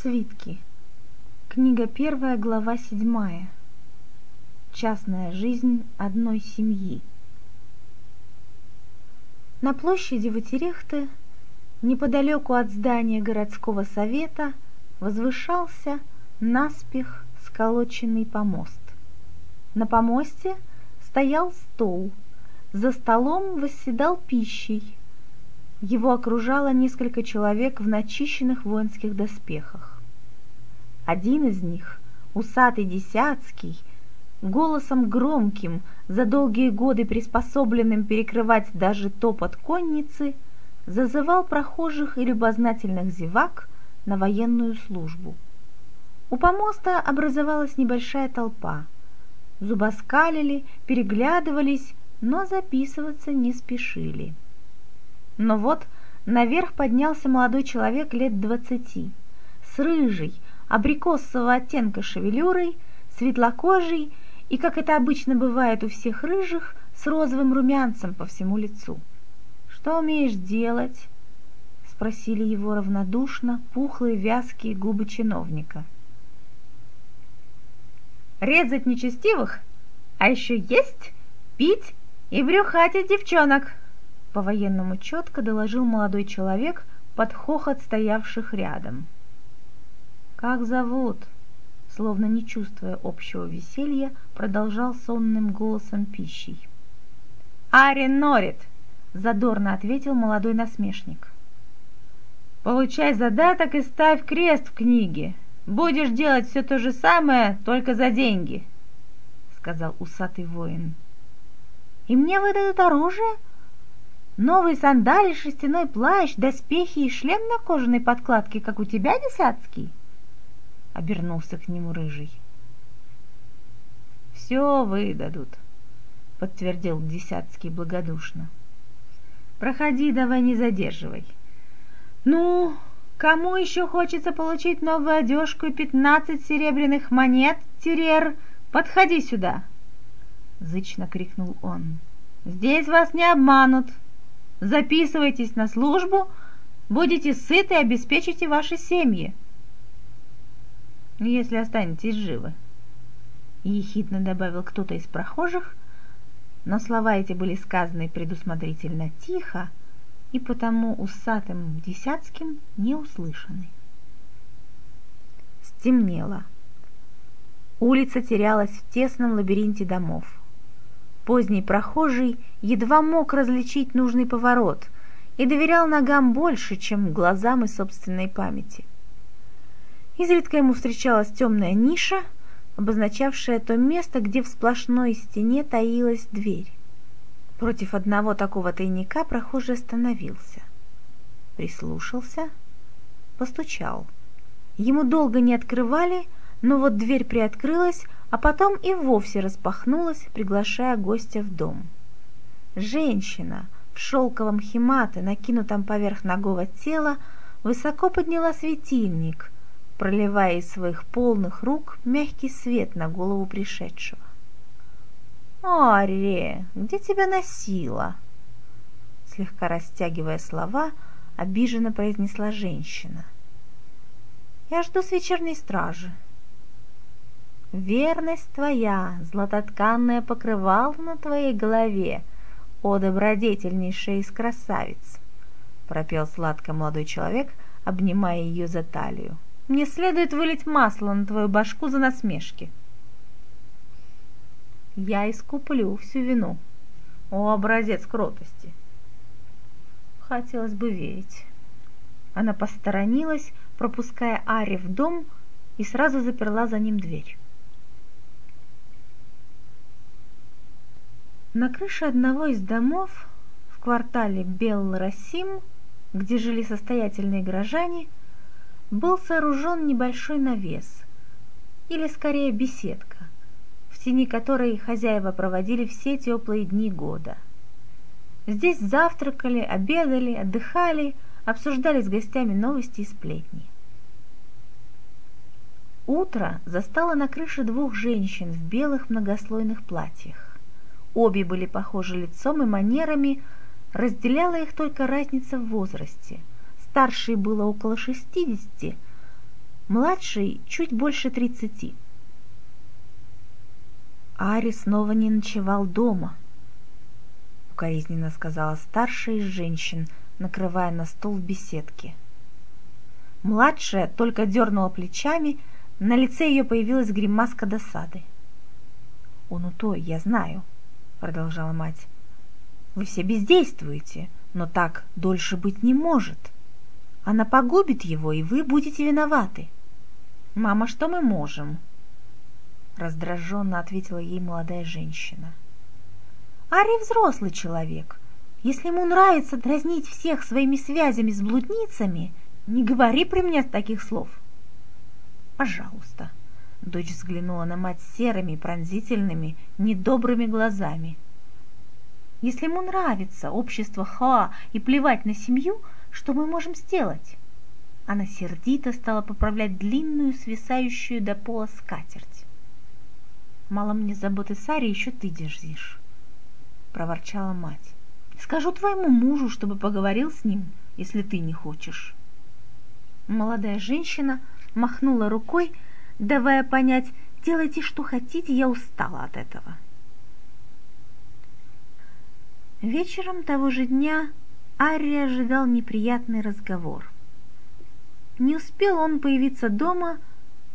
Свитки. Книга первая, глава седьмая. Частная жизнь одной семьи. На площади Ватерехты, неподалеку от здания городского совета, возвышался наспех сколоченный помост. На помосте стоял стол, за столом восседал пищей. Его окружало несколько человек в начищенных воинских доспехах. Один из них, усатый десятский, голосом громким, за долгие годы приспособленным перекрывать даже топот конницы, зазывал прохожих и любознательных зевак на военную службу. У помоста образовалась небольшая толпа. Зубоскалили, переглядывались, но записываться не спешили. Но вот наверх поднялся молодой человек лет двадцати, с рыжей, абрикосового оттенка шевелюрой, светлокожей и, как это обычно бывает у всех рыжих, с розовым румянцем по всему лицу. «Что умеешь делать?» — спросили его равнодушно пухлые вязкие губы чиновника. «Резать нечестивых, а еще есть, пить и брюхатить девчонок!» По-военному четко доложил молодой человек под хохот стоявших рядом. «Как зовут?» Словно не чувствуя общего веселья, продолжал сонным голосом пищей. «Арен Норит!» — задорно ответил молодой насмешник. «Получай задаток и ставь крест в книге. Будешь делать все то же самое, только за деньги», — сказал усатый воин. «И мне выдадут оружие?» Новые сандали, шерстяной плащ, доспехи и шлем на кожаной подкладке, как у тебя, Десятский?» Обернулся к нему рыжий. «Все выдадут», — подтвердил Десятский благодушно. «Проходи, давай не задерживай. Ну, кому еще хочется получить новую одежку и пятнадцать серебряных монет, Терер, подходи сюда!» Зычно крикнул он. «Здесь вас не обманут!» Записывайтесь на службу, будете сыты и обеспечите ваши семьи. Если останетесь живы. Ехидно добавил кто-то из прохожих, но слова эти были сказаны предусмотрительно тихо и потому усатым десятским не услышаны. Стемнело. Улица терялась в тесном лабиринте домов. Поздний прохожий едва мог различить нужный поворот и доверял ногам больше, чем глазам и собственной памяти. Изредка ему встречалась темная ниша, обозначавшая то место, где в сплошной стене таилась дверь. Против одного такого тайника прохожий остановился. Прислушался, постучал. Ему долго не открывали, но вот дверь приоткрылась, а потом и вовсе распахнулась, приглашая гостя в дом. Женщина в шелковом химате, накинутом поверх ногого тела, высоко подняла светильник, проливая из своих полных рук мягкий свет на голову пришедшего. «Ари, где тебя носила?» Слегка растягивая слова, обиженно произнесла женщина. «Я жду с вечерней стражи», Верность твоя, златотканное покрывало на твоей голове, о добродетельнейшая из красавиц, пропел сладко молодой человек, обнимая ее за талию. Мне следует вылить масло на твою башку за насмешки. Я искуплю всю вину. О, образец кротости! Хотелось бы верить. Она посторонилась, пропуская Ари в дом, и сразу заперла за ним дверь. На крыше одного из домов в квартале Бел-Расим, где жили состоятельные горожане, был сооружен небольшой навес, или скорее беседка, в тени которой хозяева проводили все теплые дни года. Здесь завтракали, обедали, отдыхали, обсуждали с гостями новости и сплетни. Утро застало на крыше двух женщин в белых многослойных платьях. Обе были похожи лицом и манерами, разделяла их только разница в возрасте. Старшей было около шестидесяти, младший чуть больше тридцати. Ари снова не ночевал дома, укоризненно сказала старшая из женщин, накрывая на стол в беседке. Младшая только дернула плечами, на лице ее появилась гримаска досады. «Он у той, я знаю», — продолжала мать. «Вы все бездействуете, но так дольше быть не может. Она погубит его, и вы будете виноваты». «Мама, что мы можем?» Раздраженно ответила ей молодая женщина. «Ари взрослый человек. Если ему нравится дразнить всех своими связями с блудницами, не говори при мне таких слов». «Пожалуйста», Дочь взглянула на мать серыми, пронзительными, недобрыми глазами. «Если ему нравится общество Ха и плевать на семью, что мы можем сделать?» Она сердито стала поправлять длинную, свисающую до пола скатерть. «Мало мне заботы Саре, еще ты дерзишь», — проворчала мать. «Скажу твоему мужу, чтобы поговорил с ним, если ты не хочешь». Молодая женщина махнула рукой, давая понять, делайте, что хотите, я устала от этого. Вечером того же дня Арри ожидал неприятный разговор. Не успел он появиться дома,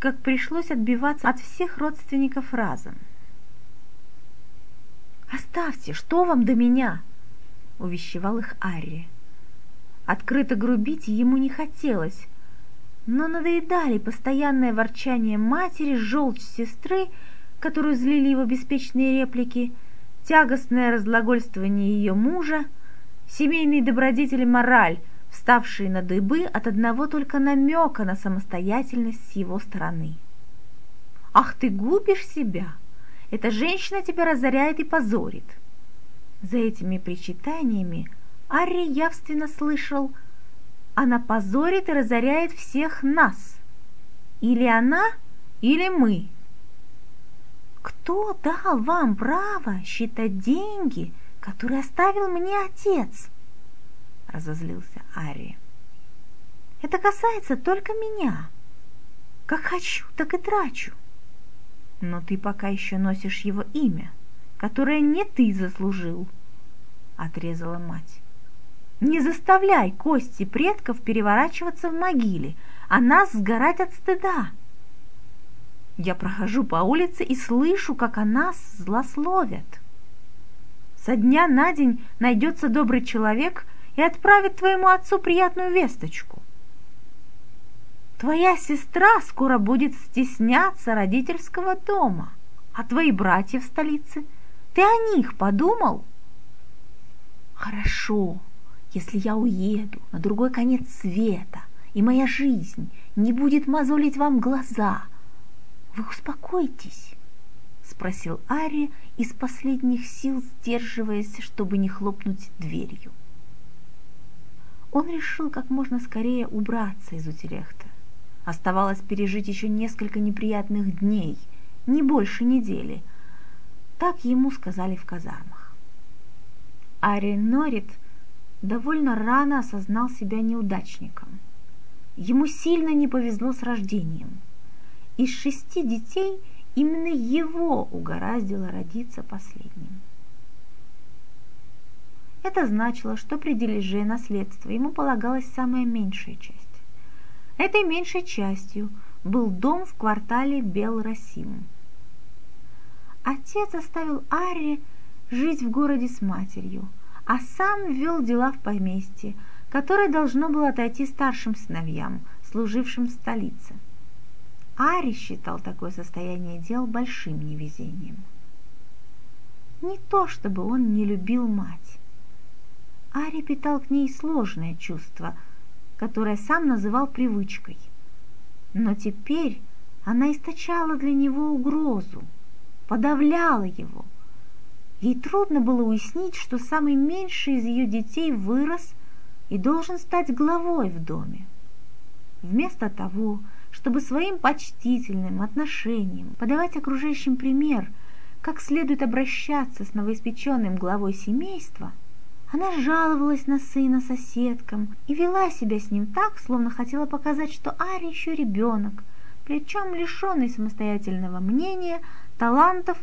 как пришлось отбиваться от всех родственников разом. «Оставьте, что вам до меня?» — увещевал их Арри. Открыто грубить ему не хотелось, но надоедали постоянное ворчание матери, желчь сестры, которую злили его беспечные реплики, тягостное разглагольствование ее мужа, семейные добродетели мораль, вставшие на дыбы от одного только намека на самостоятельность с его стороны. «Ах, ты губишь себя! Эта женщина тебя разоряет и позорит!» За этими причитаниями Арри явственно слышал – она позорит и разоряет всех нас. Или она, или мы. Кто дал вам право считать деньги, которые оставил мне отец? Разозлился Ари. Это касается только меня. Как хочу, так и трачу. Но ты пока еще носишь его имя, которое не ты заслужил, отрезала мать. Не заставляй кости предков переворачиваться в могиле, а нас сгорать от стыда. Я прохожу по улице и слышу, как о нас злословят. Со дня на день найдется добрый человек и отправит твоему отцу приятную весточку. Твоя сестра скоро будет стесняться родительского дома, а твои братья в столице, ты о них подумал? Хорошо, если я уеду на другой конец света, и моя жизнь не будет мозолить вам глаза, вы успокойтесь, спросил Ари из последних сил, сдерживаясь, чтобы не хлопнуть дверью. Он решил как можно скорее убраться из Утилехта. Оставалось пережить еще несколько неприятных дней, не больше недели. Так ему сказали в казармах. Ари Норит – довольно рано осознал себя неудачником. Ему сильно не повезло с рождением. Из шести детей именно его угораздило родиться последним. Это значило, что при дележе наследства ему полагалась самая меньшая часть. Этой меньшей частью был дом в квартале Бел-Расим. Отец оставил Арри жить в городе с матерью – а сам вел дела в поместье, которое должно было отойти старшим сыновьям, служившим в столице. Ари считал такое состояние дел большим невезением. Не то, чтобы он не любил мать. Ари питал к ней сложное чувство, которое сам называл привычкой. Но теперь она источала для него угрозу, подавляла его – Ей трудно было уяснить, что самый меньший из ее детей вырос и должен стать главой в доме. Вместо того, чтобы своим почтительным отношением подавать окружающим пример, как следует обращаться с новоиспеченным главой семейства, Она жаловалась на сына соседкам и вела себя с ним так, словно хотела показать, что Ари еще ребенок, причем лишенный самостоятельного мнения, талантов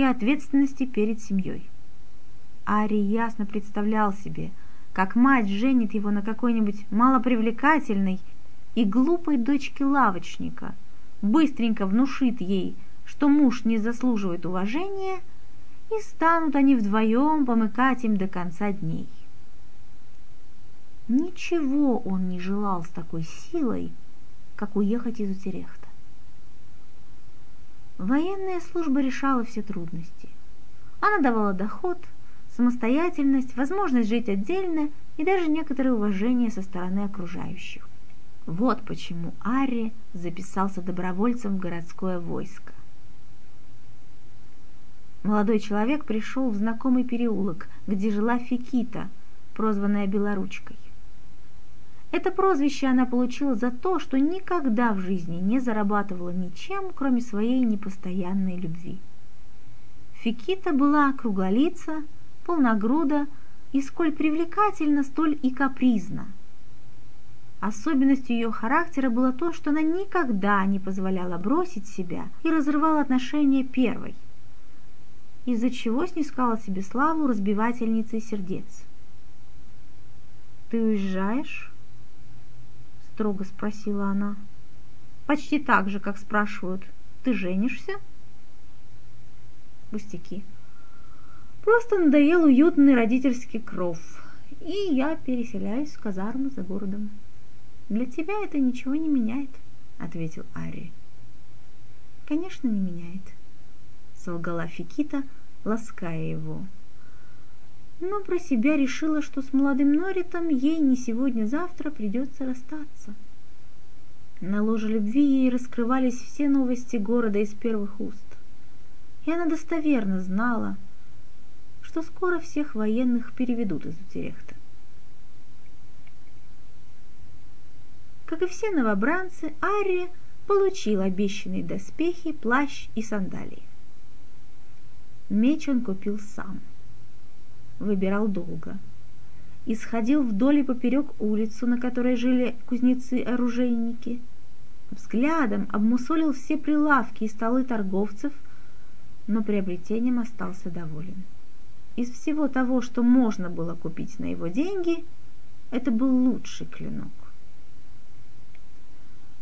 и ответственности перед семьей. Ари ясно представлял себе, как мать женит его на какой-нибудь малопривлекательной и глупой дочке лавочника, быстренько внушит ей, что муж не заслуживает уважения, и станут они вдвоем помыкать им до конца дней. Ничего он не желал с такой силой, как уехать из Утерехта. Военная служба решала все трудности. Она давала доход, самостоятельность, возможность жить отдельно и даже некоторое уважение со стороны окружающих. Вот почему Ари записался добровольцем в городское войско. Молодой человек пришел в знакомый переулок, где жила Фикита, прозванная Белоручкой. Это прозвище она получила за то, что никогда в жизни не зарабатывала ничем, кроме своей непостоянной любви. Фикита была круглолица, полногруда и сколь привлекательна, столь и капризна – Особенностью ее характера было то, что она никогда не позволяла бросить себя и разрывала отношения первой, из-за чего снискала себе славу разбивательницы сердец. «Ты уезжаешь?» — строго спросила она. «Почти так же, как спрашивают, ты женишься?» Пустяки. Просто надоел уютный родительский кров, и я переселяюсь в казарму за городом. «Для тебя это ничего не меняет», — ответил Ари. «Конечно, не меняет», — солгала Фикита, лаская его. Но про себя решила, что с молодым Норитом ей не сегодня-завтра придется расстаться. На ложе любви ей раскрывались все новости города из первых уст. И она достоверно знала, что скоро всех военных переведут из Утерехта. Как и все новобранцы, Ария получил обещанные доспехи, плащ и сандалии. Меч он купил сам. Выбирал долго. Исходил вдоль и поперек улицу, на которой жили кузнецы-оружейники. Взглядом обмусолил все прилавки и столы торговцев, но приобретением остался доволен. Из всего того, что можно было купить на его деньги, это был лучший клинок.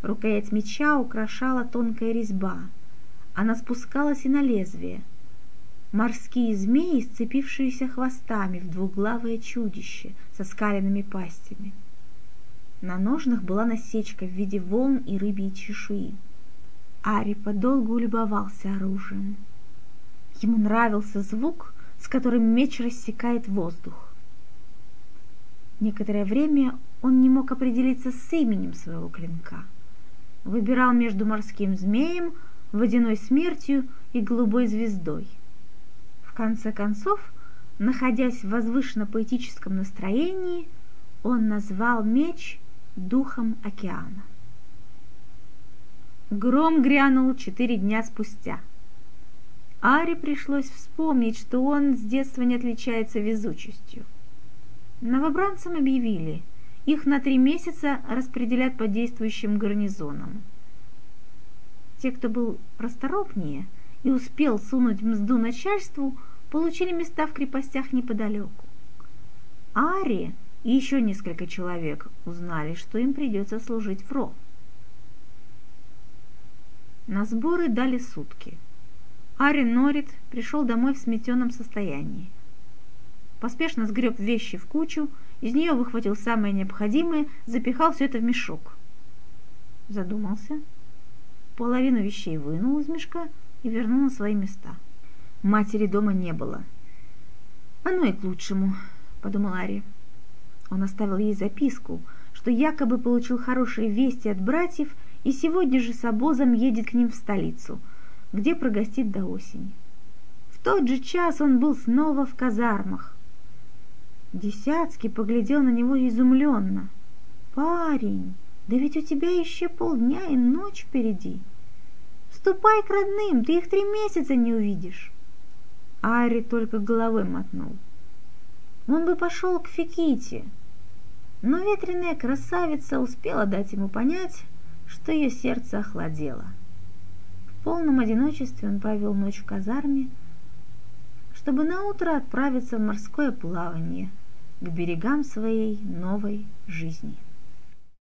Рукоять меча украшала тонкая резьба. Она спускалась и на лезвие. Морские змеи, сцепившиеся хвостами в двуглавое чудище со скаленными пастями. На ножнах была насечка в виде волн и рыбьей чешуи. Ари подолгу любовался оружием. Ему нравился звук, с которым меч рассекает воздух. Некоторое время он не мог определиться с именем своего клинка — выбирал между морским змеем, водяной смертью и голубой звездой. Конце концов, находясь в возвышенно-поэтическом настроении, он назвал меч духом океана. Гром грянул четыре дня спустя. Аре пришлось вспомнить, что он с детства не отличается везучестью. Новобранцам объявили – их на три месяца распределят по действующим гарнизонам. Те, кто был расторопнее и успел сунуть мзду начальству, получили места в крепостях неподалеку. Ари и еще несколько человек узнали, что им придется служить в Ро. На сборы дали сутки. Ари Норит пришел домой в сметенном состоянии. Поспешно сгреб вещи в кучу из нее выхватил самое необходимое, запихал все это в мешок. Задумался. Половину вещей вынул из мешка и вернул на свои места. Матери дома не было. «Оно и к лучшему», — подумал Ари. Он оставил ей записку, что якобы получил хорошие вести от братьев и сегодня же с обозом едет к ним в столицу, где прогостит до осени. В тот же час он был снова в казармах. Десяцкий поглядел на него изумленно. «Парень, да ведь у тебя еще полдня и ночь впереди. Ступай к родным, ты их три месяца не увидишь». Ари только головой мотнул. Он бы пошел к Фиките, но ветреная красавица успела дать ему понять, что ее сердце охладело. В полном одиночестве он провел ночь в казарме, чтобы наутро отправиться в морское плавание к берегам своей новой жизни.